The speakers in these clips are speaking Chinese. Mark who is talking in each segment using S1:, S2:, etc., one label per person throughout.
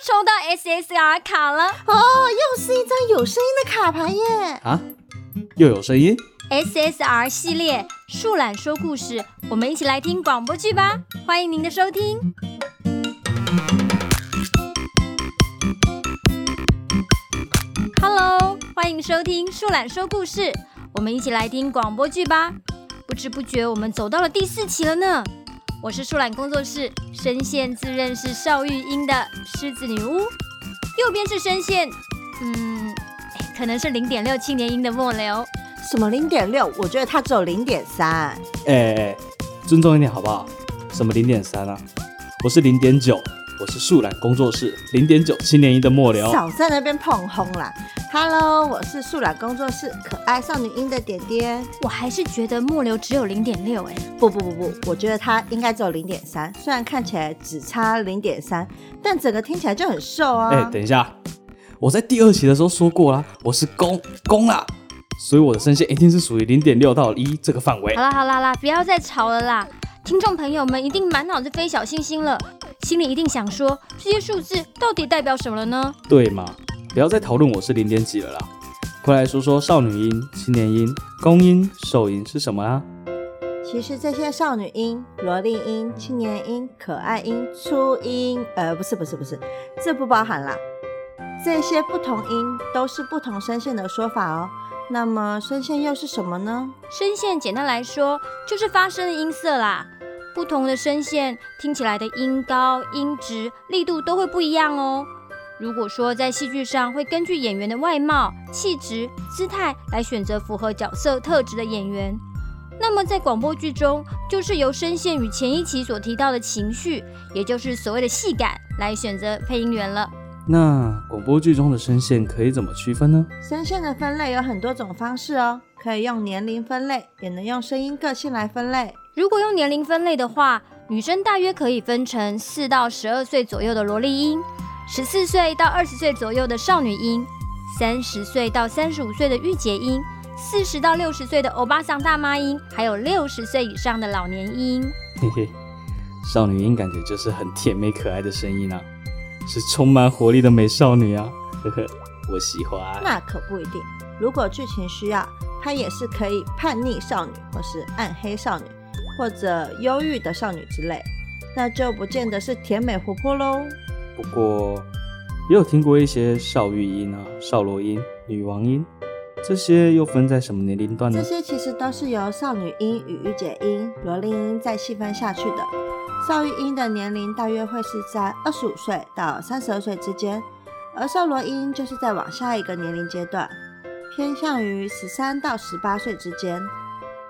S1: 抽到 SSR 卡了
S2: 哦，又是一张有声音的卡牌耶！
S3: 啊，又有声音
S1: ？SSR 系列树懒说故事，我们一起来听广播剧吧！欢迎您的收听。Hello，欢迎收听树懒说故事，我们一起来听广播剧吧！不知不觉，我们走到了第四期了呢。我是树懒工作室声线自认是邵玉英的狮子女巫，右边是声线，嗯，可能是零点六青年音的末流。
S2: 什么零点六？我觉得它只有零点三。
S3: 哎哎，尊重一点好不好？什么零点三啊？我是零点九。我是树懒工作室零点九七年一的末流，
S2: 少在那边碰轰啦。Hello，我是树懒工作室可爱少女音的点点。
S1: 我还是觉得末流只有零点六哎，
S2: 不不不不，我觉得它应该只有零点三。虽然看起来只差零点三，但整个听起来就很瘦啊。
S3: 哎，等一下，我在第二期的时候说过啦，我是公公啦，所以我的声线一定是属于零点六到一这个范围。
S1: 好啦好啦啦，不要再吵了啦。听众朋友们一定满脑子飞小星星了，心里一定想说，这些数字到底代表什么了呢？
S3: 对嘛？不要再讨论我是零点几了啦，快来说说少女音、青年音、公音、兽音是什么啊？
S2: 其实这些少女音、萝莉音、青年音、可爱音、初音，呃，不是不是不是，这不包含啦。这些不同音都是不同声线的说法哦。那么声线又是什么呢？
S1: 声线简单来说就是发声的音色啦。不同的声线听起来的音高、音质、力度都会不一样哦。如果说在戏剧上会根据演员的外貌、气质、姿态来选择符合角色特质的演员，那么在广播剧中就是由声线与前一期所提到的情绪，也就是所谓的戏感来选择配音员了。
S3: 那广播剧中的声线可以怎么区分呢？
S2: 声线的分类有很多种方式哦，可以用年龄分类，也能用声音个性来分类。
S1: 如果用年龄分类的话，女生大约可以分成四到十二岁左右的萝莉音，十四岁到二十岁左右的少女音，三十岁到三十五岁的御姐音，四十到六十岁的欧巴桑大妈音，还有六十岁以上的老年音。
S3: 嘿嘿，少女音感觉就是很甜美可爱的声音啊，是充满活力的美少女啊，呵呵，我喜欢。
S2: 那可不一定，如果剧情需要，她也是可以叛逆少女或是暗黑少女。或者忧郁的少女之类，那就不见得是甜美活泼喽。
S3: 不过也有听过一些少玉音啊、少罗音、女王音，这些又分在什么年龄段呢？
S2: 这些其实都是由少女音与御姐音、萝莉音再细分下去的。少玉音的年龄大约会是在二十五岁到三十二岁之间，而少罗音就是在往下一个年龄阶段，偏向于十三到十八岁之间。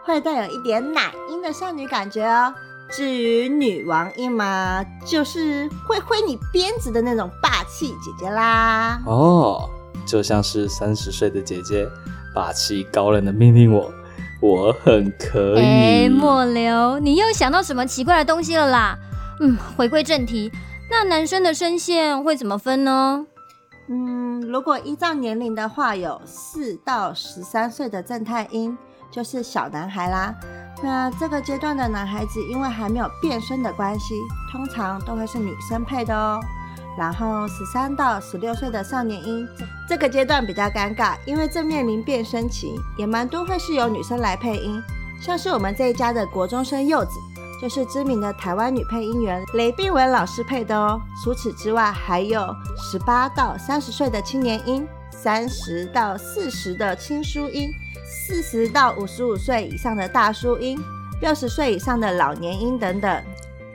S2: 会带有一点奶音的少女感觉哦。至于女王音嘛，就是会挥你鞭子的那种霸气姐姐啦。
S3: 哦，就像是三十岁的姐姐，霸气高冷的命令我，我很可以。
S1: 哎，末流，你又想到什么奇怪的东西了啦？嗯，回归正题，那男生的声线会怎么分呢？
S2: 嗯，如果依照年龄的话，有四到十三岁的正太音。就是小男孩啦，那这个阶段的男孩子因为还没有变声的关系，通常都会是女生配的哦。然后十三到十六岁的少年音，这个阶段比较尴尬，因为正面临变声期，也蛮多会是由女生来配音，像是我们这一家的国中生柚子，就是知名的台湾女配音员雷碧文老师配的哦。除此之外，还有十八到三十岁的青年音，三十到四十的青书音。四十到五十五岁以上的大叔音，六十岁以上的老年音等等。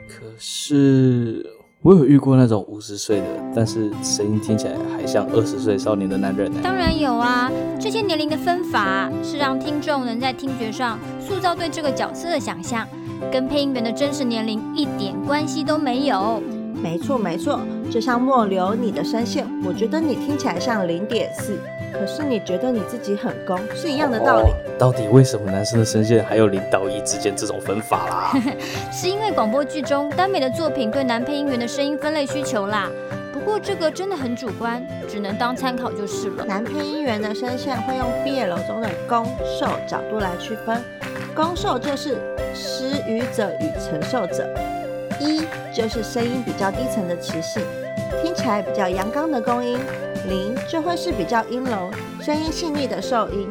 S3: 可是我有遇过那种五十岁的，但是声音听起来还像二十岁少年的男人呢。
S1: 当然有啊，这些年龄的分法是让听众能在听觉上塑造对这个角色的想象，跟配音员的真实年龄一点关系都没有。
S2: 没错没错，就像末流你的声线，我觉得你听起来像零点四。可是你觉得你自己很攻，是一样的道理。
S3: 哦，到底为什么男生的声线还有零到一之间这种分法啦？
S1: 是因为广播剧中耽美的作品对男配音员的声音分类需求啦。不过这个真的很主观，只能当参考就是了。
S2: 男配音员的声线会用 BL 中的攻受角度来区分，攻受就是施予者与承受者，一就是声音比较低沉的磁性。听起起来比较阳刚的公音，零就会是比较阴柔、声音细腻的受音，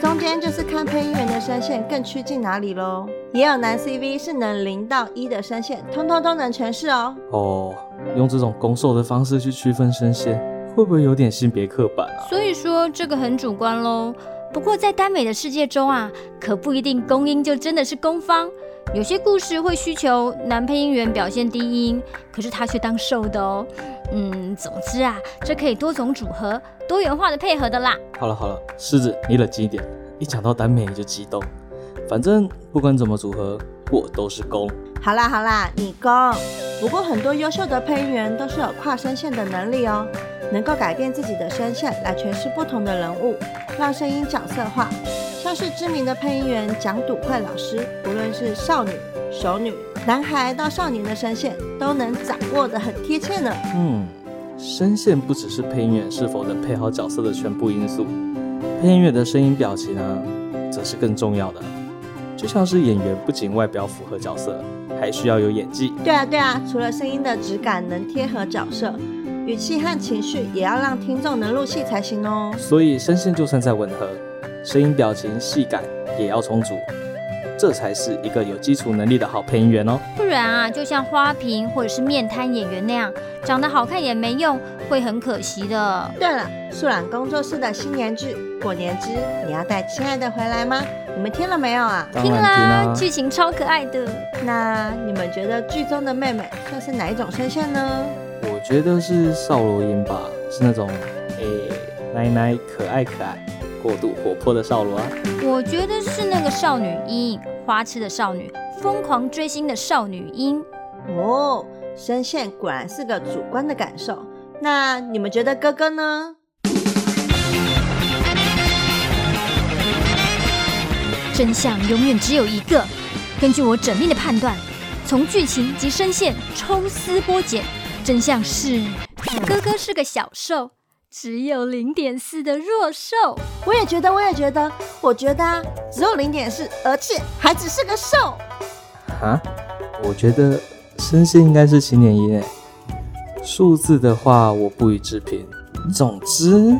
S2: 中间就是看配音员的声线更趋近哪里喽。也有男 CV 是能零到一的声线，通通都能诠释哦。
S3: 哦，用这种攻受的方式去区分声线，会不会有点性别刻板啊？
S1: 所以说这个很主观喽。不过在耽美的世界中啊，可不一定公音就真的是公方。有些故事会需求男配音员表现低音，可是他却当瘦的哦。嗯，总之啊，这可以多种组合、多元化的配合的啦。
S3: 好了好了，狮子你冷静一点，一讲到耽美你就激动。反正不管怎么组合，我都是攻。
S2: 好啦好啦，你攻。不过很多优秀的配音员都是有跨声线的能力哦，能够改变自己的声线来诠释不同的人物，让声音角色化。像是知名的配音员蒋笃快老师，无论是少女、熟女、男孩到少年的声线，都能掌握的很贴切呢。
S3: 嗯，声线不只是配音员是否能配好角色的全部因素，配音员的声音表情呢，则是更重要的。就像是演员不仅外表符合角色，还需要有演技。
S2: 对啊，对啊，除了声音的质感能贴合角色，语气和情绪也要让听众能入戏才行哦。
S3: 所以声线就算再吻合，声音表情戏感也要充足，这才是一个有基础能力的好配音员哦。
S1: 不然啊，就像花瓶或者是面瘫演员那样，长得好看也没用，会很可惜的。
S2: 对了，树懒工作室的新年剧《过年之你要带亲爱的回来吗》？你们听了没有啊？
S1: 听啦，剧情超可爱的。
S2: 那你们觉得剧中的妹妹算是哪一种声线呢？
S3: 我觉得是少罗音吧，是那种诶奶奶可爱可爱、过度活泼的少罗啊。
S1: 我觉得是那个少女音，花痴的少女，疯狂追星的少女音。
S2: 哦，声线果然是个主观的感受。那你们觉得哥哥呢？
S1: 真相永远只有一个。根据我缜密的判断，从剧情及声线抽丝剥茧，真相是哥哥是个小受，只有零点四的弱兽。
S2: 我也觉得，我也觉得，我觉得啊，只有零点四，而且还只是个兽。
S3: 啊？我觉得声线应该是七点一诶，数字的话我不予置评。总之，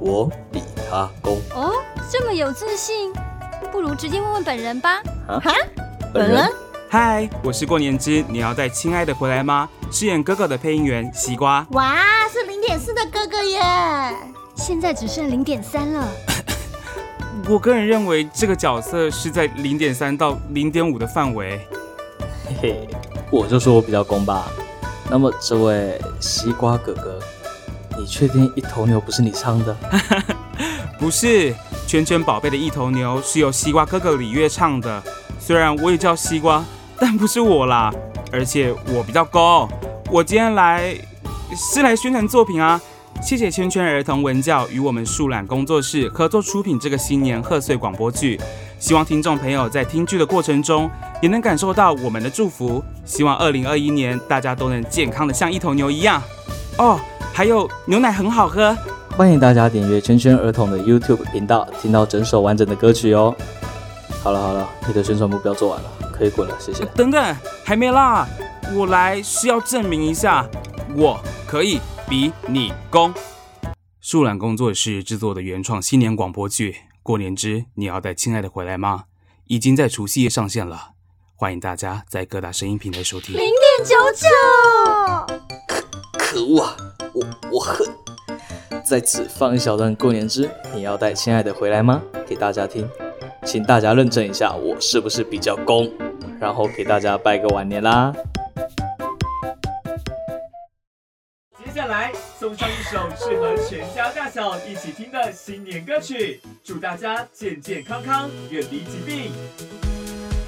S3: 我比他高。
S1: 哦，这么有自信。不如直接问问本人吧。
S2: 啊？本人？
S4: 嗨，我是过年之你要带亲爱的回来吗？饰演哥哥的配音员西瓜。
S2: 哇，点四的哥哥耶！
S1: 现在只剩零点三了。
S4: 我个人认为这个角色是在零点三到零点五的范围。
S3: 嘿嘿，我就说我比较公吧。那么这位西瓜哥哥，你确定一头牛不是你唱的？
S4: 不是。圈圈宝贝的一头牛是由西瓜哥哥李月唱的，虽然我也叫西瓜，但不是我啦。而且我比较高，我今天来是来宣传作品啊！谢谢圈圈儿童文教与我们树懒工作室合作出品这个新年贺岁广播剧，希望听众朋友在听剧的过程中也能感受到我们的祝福。希望二零二一年大家都能健康的像一头牛一样哦，还有牛奶很好喝。
S3: 欢迎大家点阅圈圈儿童的 YouTube 频道，听到整首完整的歌曲哦。好了好了，你的宣传目标做完了，可以滚了，谢谢。
S4: 等等，还没啦，我来是要证明一下，我可以比你攻。树懒工作室制作的原创新年广播剧《过年之你要带亲爱的回来吗》已经在除夕夜上线了，欢迎大家在各大声音平台收听。
S1: 零点九九，
S3: 可可恶啊，我我恨。在此放一小段过年之你要带亲爱的回来吗？给大家听，请大家认证一下我是不是比较攻，然后给大家拜个晚年啦。
S5: 送上一首适合全家大小一起听的新年歌曲，祝大家健健康康，远离疾病。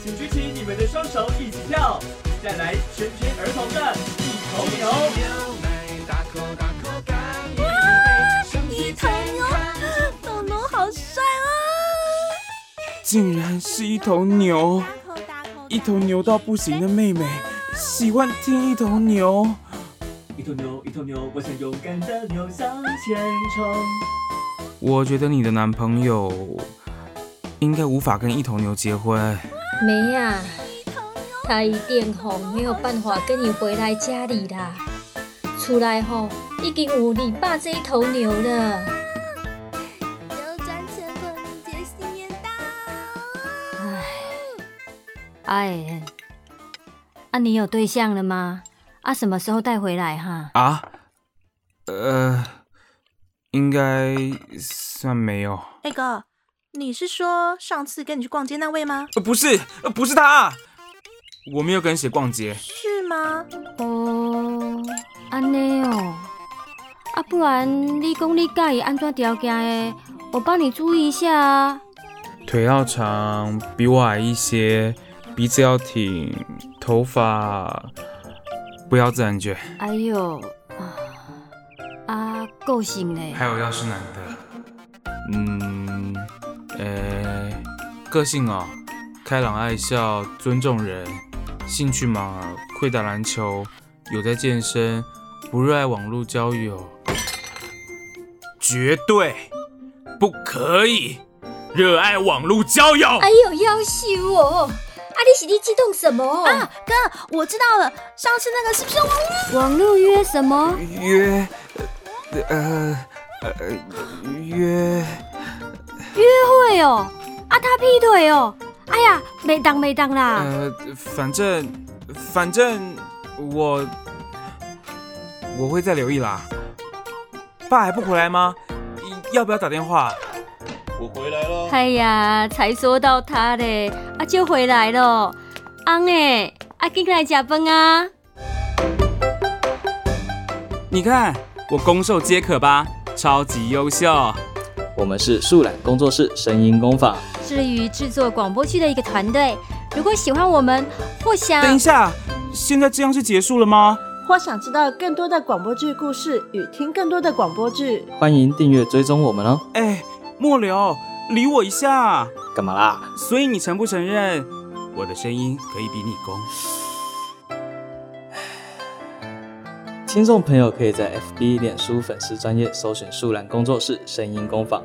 S5: 请举起你们的双手一起跳，带来全圈儿童的一头牛。哇！
S4: 一头牛，豆豆好帅啊竟然是一头牛，一头牛到不行的妹妹，喜欢听一头牛。
S5: 一头牛，一头牛，我想勇敢的牛向前冲。
S4: 我觉得你的男朋友应该无法跟一头牛结婚。
S6: 没呀，他一点红没有办法跟你回来家里啦。
S1: 出来吼，已经有你爸这一头牛了。
S6: 扭转乾坤，迎接新年到。
S1: 唉，哎，啊，你有对象了吗？啊，什么时候带回来哈？
S4: 啊？呃，应该算没有。
S6: 那个，你是说上次跟你去逛街那位吗？
S4: 呃，不是，呃，不是他，我没有跟谁逛街。
S6: 是吗？
S1: 哦，安内哦。啊，不然你讲你介意安怎条件的，我帮你注意一下啊。
S4: 腿要长，比我矮一些，鼻子要挺，头发不要自然卷。
S1: 哎呦。啊，个性呢？
S4: 还有要是男的，嗯，呃、欸，个性哦，开朗爱笑，尊重人，兴趣嘛，会打篮球，有在健身，不热爱网络交友，绝对不可以热爱网络交友。
S1: 哎呦，要羞哦！啊，你是你激动什么？
S6: 啊，哥，我知道了，上次那个是不是网络？
S1: 网络约什么？
S4: 约。呃呃约
S1: 约会哦，啊他劈腿哦，哎呀没当没当啦。
S4: 呃反正反正我我会再留意啦。爸还不回来吗？要不要打电话？
S3: 我回来了。
S1: 哎呀，才说到他嘞，啊就回来了。昂哎，啊进来吃饭啊。
S4: 你看。我攻受皆可吧，超级优秀。
S3: 我们是树懒工作室声音工坊，
S1: 致力于制作广播剧的一个团队。如果喜欢我们，或想……
S4: 等一下，现在这样是结束了吗？
S2: 或想知道更多的广播剧故事与听更多的广播剧，
S3: 欢迎订阅追踪我们哦。
S4: 哎，末流，理我一下。
S3: 干嘛啦？
S4: 所以你承不承认我的声音可以比你攻？
S3: 听众朋友可以在 FB 脸书粉丝专页搜寻树懒工作室声音工坊，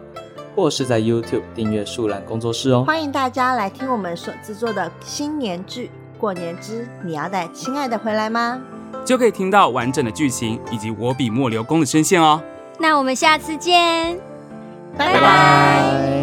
S3: 或是在 YouTube 订阅树懒工作室哦。
S2: 欢迎大家来听我们所制作的新年剧《过年之你要带亲爱的回来吗》，
S4: 就可以听到完整的剧情以及我比末流公的声线哦。
S1: 那我们下次见，
S3: 拜拜。